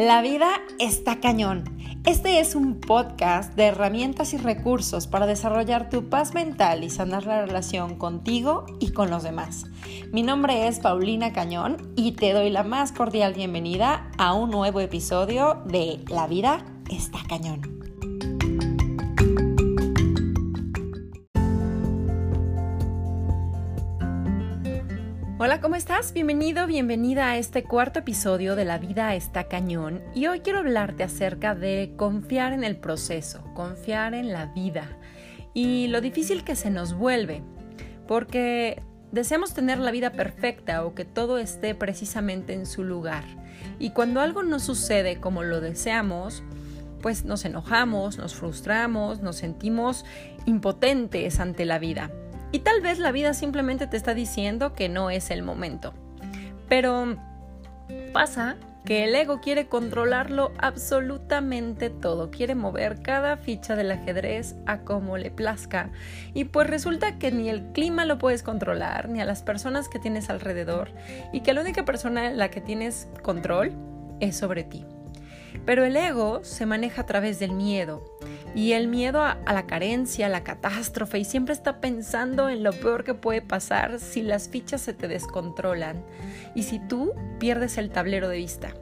La vida está cañón. Este es un podcast de herramientas y recursos para desarrollar tu paz mental y sanar la relación contigo y con los demás. Mi nombre es Paulina Cañón y te doy la más cordial bienvenida a un nuevo episodio de La vida está cañón. Hola, ¿cómo estás? Bienvenido, bienvenida a este cuarto episodio de La vida está cañón y hoy quiero hablarte acerca de confiar en el proceso, confiar en la vida y lo difícil que se nos vuelve, porque deseamos tener la vida perfecta o que todo esté precisamente en su lugar y cuando algo no sucede como lo deseamos, pues nos enojamos, nos frustramos, nos sentimos impotentes ante la vida. Y tal vez la vida simplemente te está diciendo que no es el momento. Pero pasa que el ego quiere controlarlo absolutamente todo, quiere mover cada ficha del ajedrez a como le plazca. Y pues resulta que ni el clima lo puedes controlar, ni a las personas que tienes alrededor, y que la única persona en la que tienes control es sobre ti. Pero el ego se maneja a través del miedo y el miedo a, la carencia, a la catástrofe y siempre está pensando en lo peor que puede pasar si las fichas se te descontrolan y si tú pierdes el tablero de vista.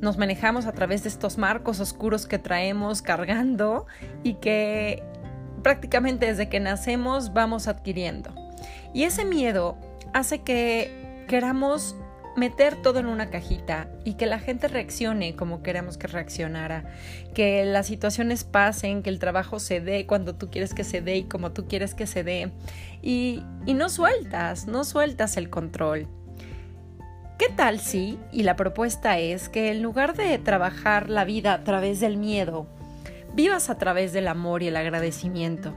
Nos manejamos a través de estos marcos oscuros que traemos cargando y que prácticamente desde que nacemos vamos adquiriendo. Y ese miedo hace que queramos meter todo en una cajita y que la gente reaccione como queremos que reaccionara, que las situaciones pasen, que el trabajo se dé cuando tú quieres que se dé y como tú quieres que se dé y, y no sueltas, no sueltas el control. ¿Qué tal si, y la propuesta es que en lugar de trabajar la vida a través del miedo, vivas a través del amor y el agradecimiento?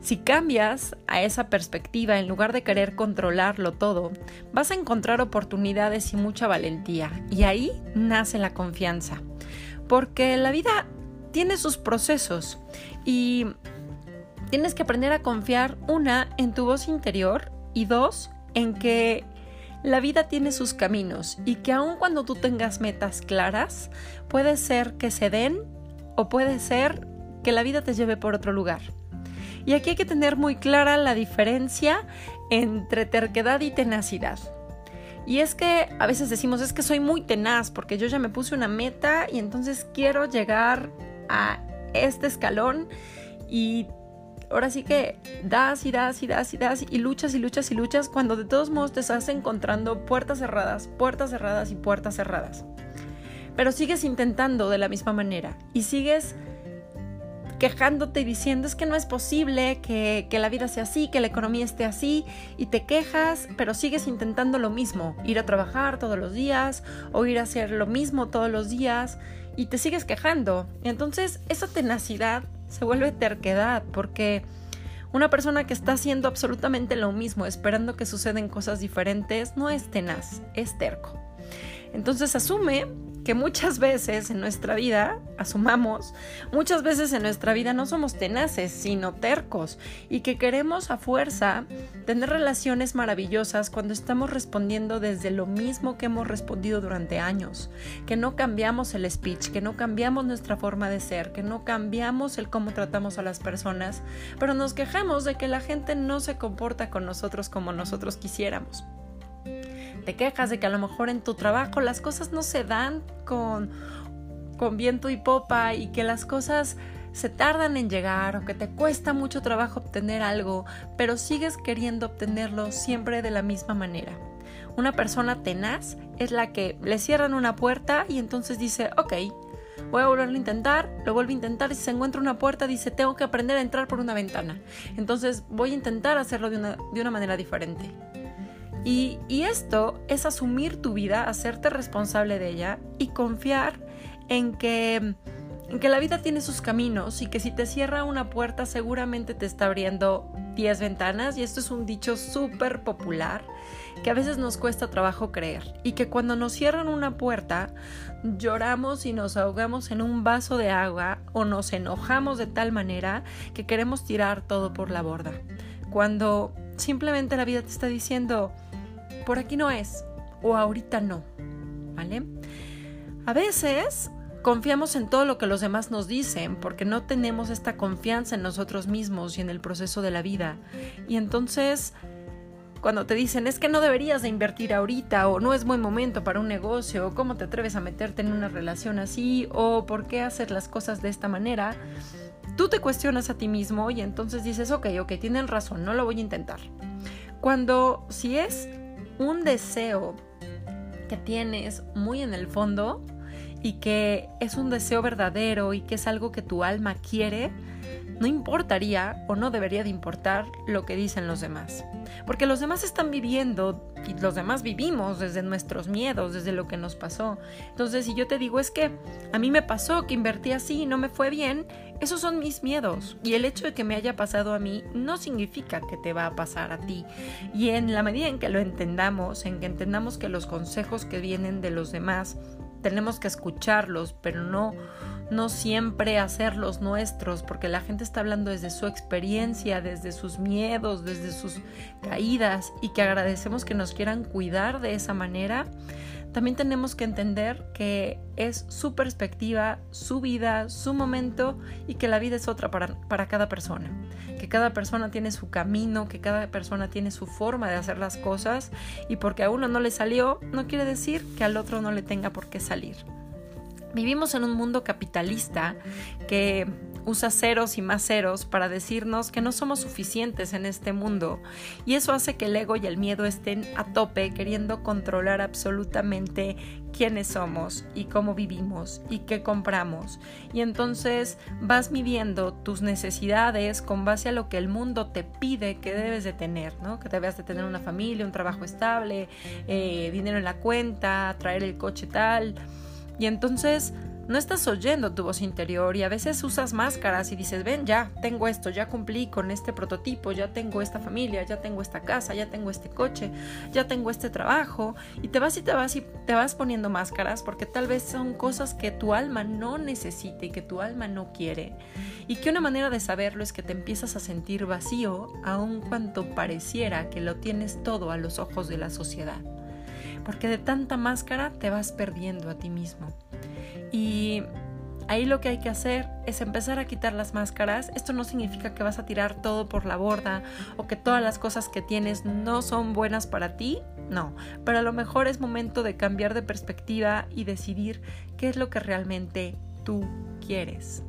Si cambias a esa perspectiva en lugar de querer controlarlo todo, vas a encontrar oportunidades y mucha valentía y ahí nace la confianza. Porque la vida tiene sus procesos y tienes que aprender a confiar, una, en tu voz interior y dos, en que la vida tiene sus caminos y que aun cuando tú tengas metas claras, puede ser que se den o puede ser que la vida te lleve por otro lugar. Y aquí hay que tener muy clara la diferencia entre terquedad y tenacidad. Y es que a veces decimos, es que soy muy tenaz porque yo ya me puse una meta y entonces quiero llegar a este escalón y ahora sí que das y das y das y das y luchas y luchas y luchas cuando de todos modos te estás encontrando puertas cerradas, puertas cerradas y puertas cerradas. Pero sigues intentando de la misma manera y sigues quejándote y diciendo es que no es posible que, que, la vida sea así, que la economía esté así, y te quejas, pero sigues intentando lo mismo, ir a trabajar todos los días o ir a hacer lo mismo todos los días, y te sigues quejando. Entonces esa tenacidad se vuelve terquedad, porque una persona que está haciendo absolutamente lo mismo, esperando que suceden cosas diferentes, no es tenaz, es terco. Entonces asume que muchas veces en nuestra vida, asumamos, muchas veces en nuestra vida no somos tenaces, sino tercos, y que queremos a fuerza tener relaciones maravillosas cuando estamos respondiendo desde lo mismo que hemos respondido durante años, que no cambiamos el speech, que no cambiamos nuestra forma de ser, que no cambiamos el cómo tratamos a las personas, pero nos quejamos de que la gente no se comporta con nosotros como nosotros quisiéramos te quejas de que a lo mejor en tu trabajo las cosas no se dan con, con viento y popa y que las cosas se tardan en llegar o que te cuesta mucho trabajo obtener algo, pero sigues queriendo obtenerlo siempre de la misma manera. Una persona tenaz es la que le cierran una puerta y entonces dice, ok, voy a volverlo a intentar, lo vuelvo a intentar y si se encuentra una puerta dice, tengo que aprender a entrar por una ventana. Entonces voy a intentar hacerlo de una, de una manera diferente. Y, esto es asumir tu vida, hacerte responsable de ella y confiar en que, en que la vida tiene sus caminos y que si te cierra una puerta seguramente te está abriendo 10 ventanas y esto es un dicho súper popular que a veces nos cuesta trabajo creer y que cuando nos cierran una puerta lloramos y nos ahogamos en un vaso de agua o nos enojamos de tal manera que queremos tirar todo por la borda. Cuando simplemente la vida te está diciendo por aquí no es o ahorita no, ¿vale? A veces confiamos en todo lo que los demás nos dicen porque no tenemos esta confianza en nosotros mismos y en el proceso de la vida. Y entonces cuando te dicen es que no deberías de invertir ahorita o no es buen momento para un negocio o cómo te atreves a meterte en una relación así o por qué hacer las cosas de esta manera, tú te cuestionas a ti mismo y entonces dices, ok, ok, tienen razón, no lo voy a intentar. Cuando si es un deseo que tienes muy en el fondo y que es un deseo verdadero y que es algo que tu alma quiere, no importaría o no debería de importar lo que dicen los demás. Porque los demás están viviendo y los demás vivimos desde nuestros miedos, desde lo que nos pasó. Entonces, si yo te digo es que a mí me pasó que invertí así y no me fue bien, esos son mis miedos. Y el hecho de que me haya pasado a mí no significa que te va a pasar a ti. Y en la medida en que lo entendamos, en que entendamos que los consejos que vienen de los demás, tenemos que escucharlos, pero no no siempre hacerlos nuestros, porque la gente está hablando desde su experiencia, desde sus miedos, desde sus caídas, y que agradecemos que nos quieran cuidar de esa manera, también tenemos que entender que es su perspectiva, su vida, su momento y que la vida es otra para, para, cada persona. Que cada persona tiene su camino, que cada persona tiene su forma de hacer las cosas y porque a uno no le salió, no quiere decir que al otro no le tenga por qué salir. Vivimos en un mundo capitalista que usa ceros y más ceros para decirnos que no somos suficientes en este mundo. Y eso hace que el ego y el miedo estén a tope queriendo controlar absolutamente quiénes somos y cómo vivimos y qué compramos. Y entonces vas midiendo tus necesidades con base a lo que el mundo te pide que debes de tener, ¿no? que debes de tener una familia, un trabajo estable, eh, dinero en la cuenta, traer el coche tal y entonces no estás oyendo tu voz interior y a veces usas máscaras y dices, ven, ya tengo esto, ya cumplí con este prototipo, ya tengo esta familia, ya tengo esta casa, ya tengo este coche, ya tengo este trabajo y te vas y te vas y te vas poniendo máscaras porque tal vez son cosas que tu alma no necesita y que tu alma no quiere. Y que una manera de saberlo es que te empiezas a sentir vacío aun cuanto pareciera que lo tienes todo a los ojos de la sociedad porque de tanta máscara te vas perdiendo a ti mismo. Y ahí lo que hay que hacer es empezar a quitar las máscaras. Esto no significa que vas a tirar todo por la borda o que todas las cosas que tienes no son buenas para ti. No, pero a lo mejor es momento de cambiar de perspectiva y decidir qué es lo que realmente tú quieres.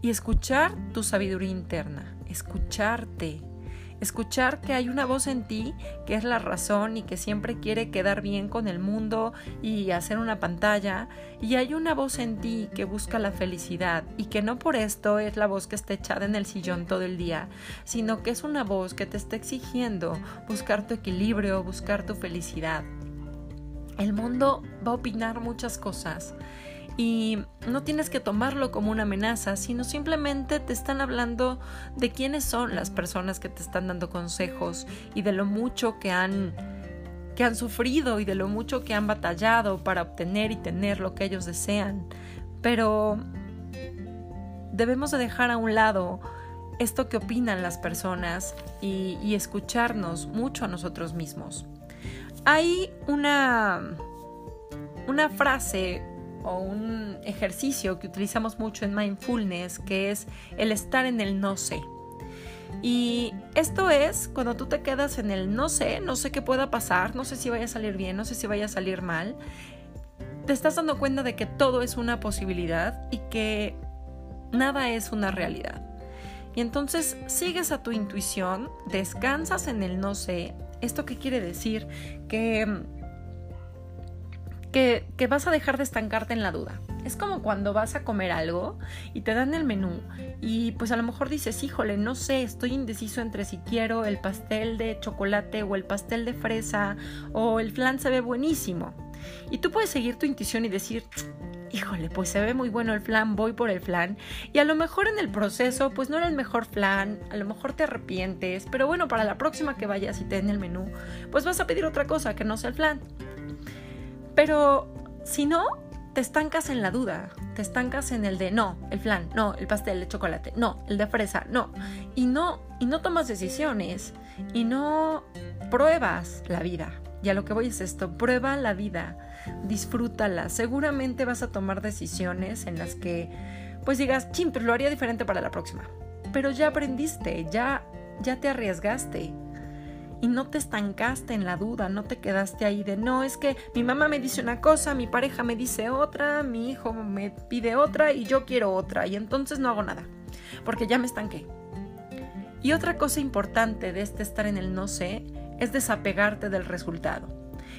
Y escuchar tu sabiduría interna, escucharte, Escuchar que hay una voz en ti que es la razón y que siempre quiere quedar bien con el mundo y hacer una pantalla. Y hay una voz en ti que busca la felicidad y que no por esto es la voz que está echada en el sillón todo el día, sino que es una voz que te está exigiendo buscar tu equilibrio, buscar tu felicidad. El mundo va a opinar muchas cosas y no tienes que tomarlo como una amenaza, sino simplemente te están hablando de quiénes son las personas que te están dando consejos y de lo mucho que han que han sufrido y de lo mucho que han batallado para obtener y tener lo que ellos desean. Pero debemos de dejar a un lado esto que opinan las personas y, y escucharnos mucho a nosotros mismos. Hay una, una frase o un ejercicio que utilizamos mucho en mindfulness, que es el estar en el no sé. Y esto es cuando tú te quedas en el no sé, no sé qué pueda pasar, no sé si vaya a salir bien, no sé si vaya a salir mal, te estás dando cuenta de que todo es una posibilidad y que nada es una realidad. Y entonces sigues a tu intuición, descansas en el no sé. ¿Esto qué quiere decir? Que que, vas a dejar de estancarte en la duda. Es como cuando vas a comer algo y te dan el menú y pues a lo mejor dices, híjole, no sé, estoy indeciso entre si quiero el pastel de chocolate o el pastel de fresa o el flan se ve buenísimo. Y tú puedes seguir tu intuición y decir, híjole, pues se ve muy bueno el flan, voy por el flan. Y a lo mejor en el proceso, pues no era el mejor flan, a lo mejor te arrepientes, pero bueno, para la próxima que vayas y te den el menú, pues vas a pedir otra cosa que no sea el flan. Pero si no, te estancas en la duda, te estancas en el de no, el flan, no, el pastel de chocolate, no, el de fresa, no. Y no, y no tomas decisiones y no pruebas la vida, Y a lo que voy es esto, prueba la vida, disfrútala. Seguramente vas a tomar decisiones en las que pues digas, chim, pero lo haría diferente para la próxima. Pero ya aprendiste, ya, ya te arriesgaste. Y no te estancaste en la duda, no te quedaste ahí de no, es que mi mamá me dice una cosa, mi pareja me dice otra, mi hijo me pide otra y yo quiero otra y entonces no hago nada, porque ya me estanqué. Y otra cosa importante de este estar en el no sé es desapegarte del resultado.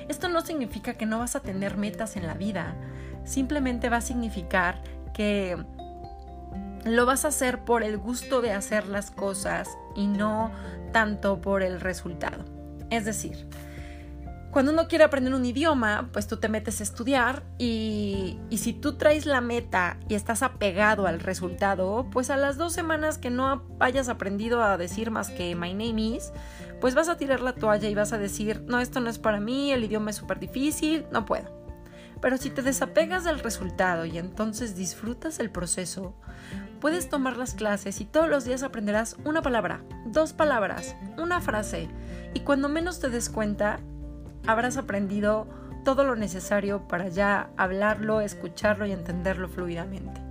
Esto no significa que no vas a tener metas en la vida, simplemente va a significar que lo vas a hacer por el gusto de hacer las cosas y no tanto por el resultado. Es decir, cuando uno quiere aprender un idioma, pues tú te metes a estudiar y, si tú traes la meta y estás apegado al resultado, pues a las dos semanas que no hayas aprendido a decir más que my name is, pues vas a tirar la toalla y vas a decir, no, esto no es para mí, el idioma es súper difícil, no puedo. Pero si te desapegas del resultado y entonces disfrutas el proceso, puedes tomar las clases y todos los días aprenderás una palabra, dos palabras, una frase y cuando menos te des cuenta, habrás aprendido todo lo necesario para ya hablarlo, escucharlo y entenderlo fluidamente.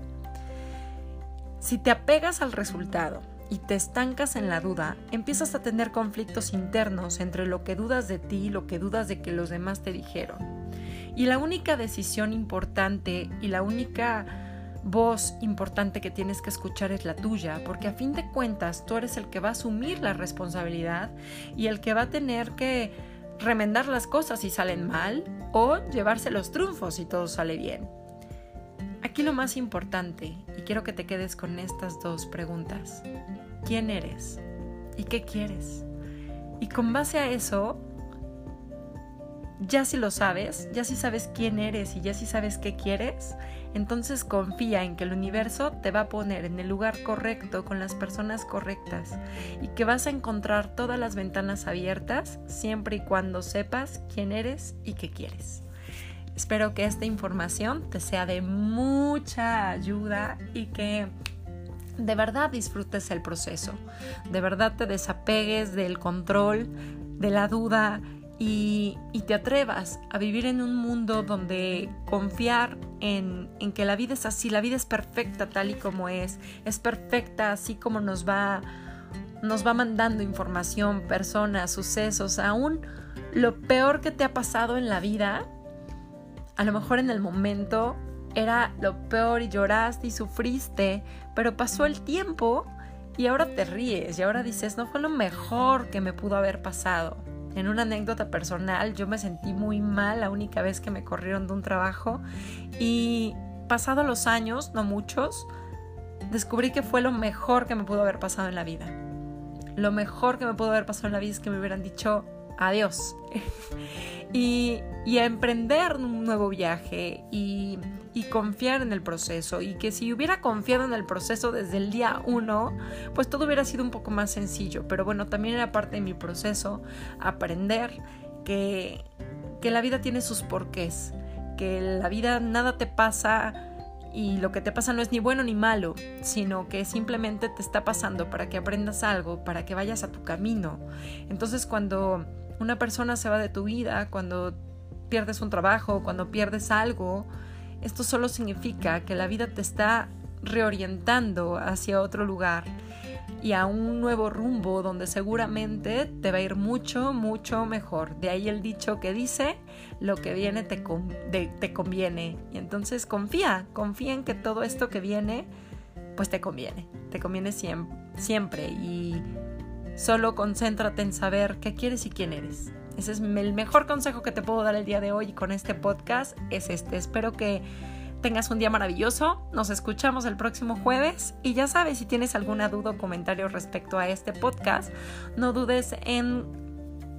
Si te apegas al resultado y te estancas en la duda, empiezas a tener conflictos internos entre lo que dudas de ti y lo que dudas de que los demás te dijeron. Y la única decisión importante y la única voz importante que tienes que escuchar es la tuya, porque a fin de cuentas tú eres el que va a asumir la responsabilidad y el que va a tener que remendar las cosas si salen mal o llevarse los triunfos si todo sale bien. Aquí lo más importante, y quiero que te quedes con estas dos preguntas. ¿Quién eres? ¿Y qué quieres? Y con base a eso, ya si lo sabes, ya si sabes quién eres y ya si sabes qué quieres, entonces confía en que el universo te va a poner en el lugar correcto con las personas correctas y que vas a encontrar todas las ventanas abiertas siempre y cuando sepas quién eres y qué quieres. Espero que esta información te sea de mucha ayuda y que de verdad disfrutes el proceso, de verdad te desapegues del control, de la duda y, te atrevas a vivir en un mundo donde confiar en, en, que la vida es así, la vida es perfecta tal y como es, es perfecta así como nos va, nos va mandando información, personas, sucesos, aún lo peor que te ha pasado en la vida, a lo mejor en el momento era lo peor y lloraste y sufriste, pero pasó el tiempo y ahora te ríes y ahora dices, no fue lo mejor que me pudo haber pasado en una anécdota personal, yo me sentí muy mal la única vez que me corrieron de un trabajo y pasado los años, no muchos, descubrí que fue lo mejor que me pudo haber pasado en la vida. Lo mejor que me pudo haber pasado en la vida es que me hubieran dicho adiós y, y a emprender un nuevo viaje y confiar en el proceso y que si hubiera confiado en el proceso desde el día uno, pues todo hubiera sido un poco más sencillo. Pero bueno, también era parte de mi proceso aprender que, que la vida tiene sus porqués, que la vida nada te pasa y lo que te pasa no es ni bueno ni malo, sino que simplemente te está pasando para que aprendas algo, para que vayas a tu camino. Entonces cuando una persona se va de tu vida, cuando pierdes un trabajo, cuando pierdes algo, esto solo significa que la vida te está reorientando hacia otro lugar y a un nuevo rumbo donde seguramente te va a ir mucho, mucho mejor. De ahí el dicho que dice, lo que viene te, te conviene. Y entonces confía, confía en que todo esto que viene, pues te conviene. Te conviene siempre. Y solo concéntrate en saber qué quieres y quién eres. Ese es el mejor consejo que te puedo dar el día de hoy con este podcast. Es este. Espero que tengas un día maravilloso. Nos escuchamos el próximo jueves. Y ya sabes, si tienes alguna duda o comentario respecto a este podcast, no dudes en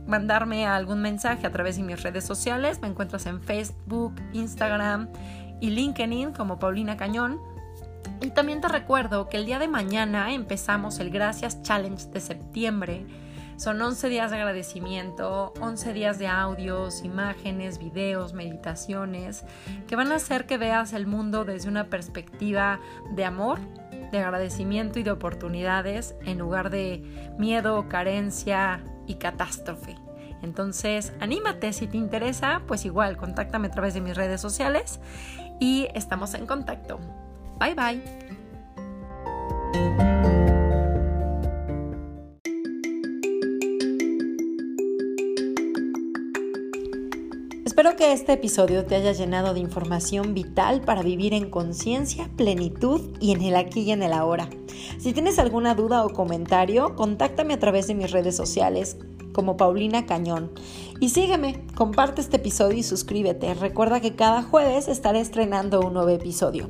mandarme algún mensaje a través de mis redes sociales. Me encuentras en Facebook, Instagram y LinkedIn como Paulina Cañón. Y también te recuerdo que el día de mañana empezamos el Gracias Challenge de septiembre son 11 días de agradecimiento, 11 días de audios, imágenes, videos, meditaciones, que van a hacer que veas el mundo desde una perspectiva de amor, de agradecimiento y de oportunidades en lugar de miedo, carencia y catástrofe. Entonces, anímate, si te interesa, pues igual, contáctame a través de mis redes sociales y estamos en contacto. Bye bye. Espero que este episodio te haya llenado de información vital para vivir en conciencia, plenitud y en el aquí y en el ahora. Si tienes alguna duda o comentario, contáctame a través de mis redes sociales como Paulina Cañón. Y sígueme, comparte este episodio y suscríbete. Recuerda que cada jueves estaré estrenando un nuevo episodio.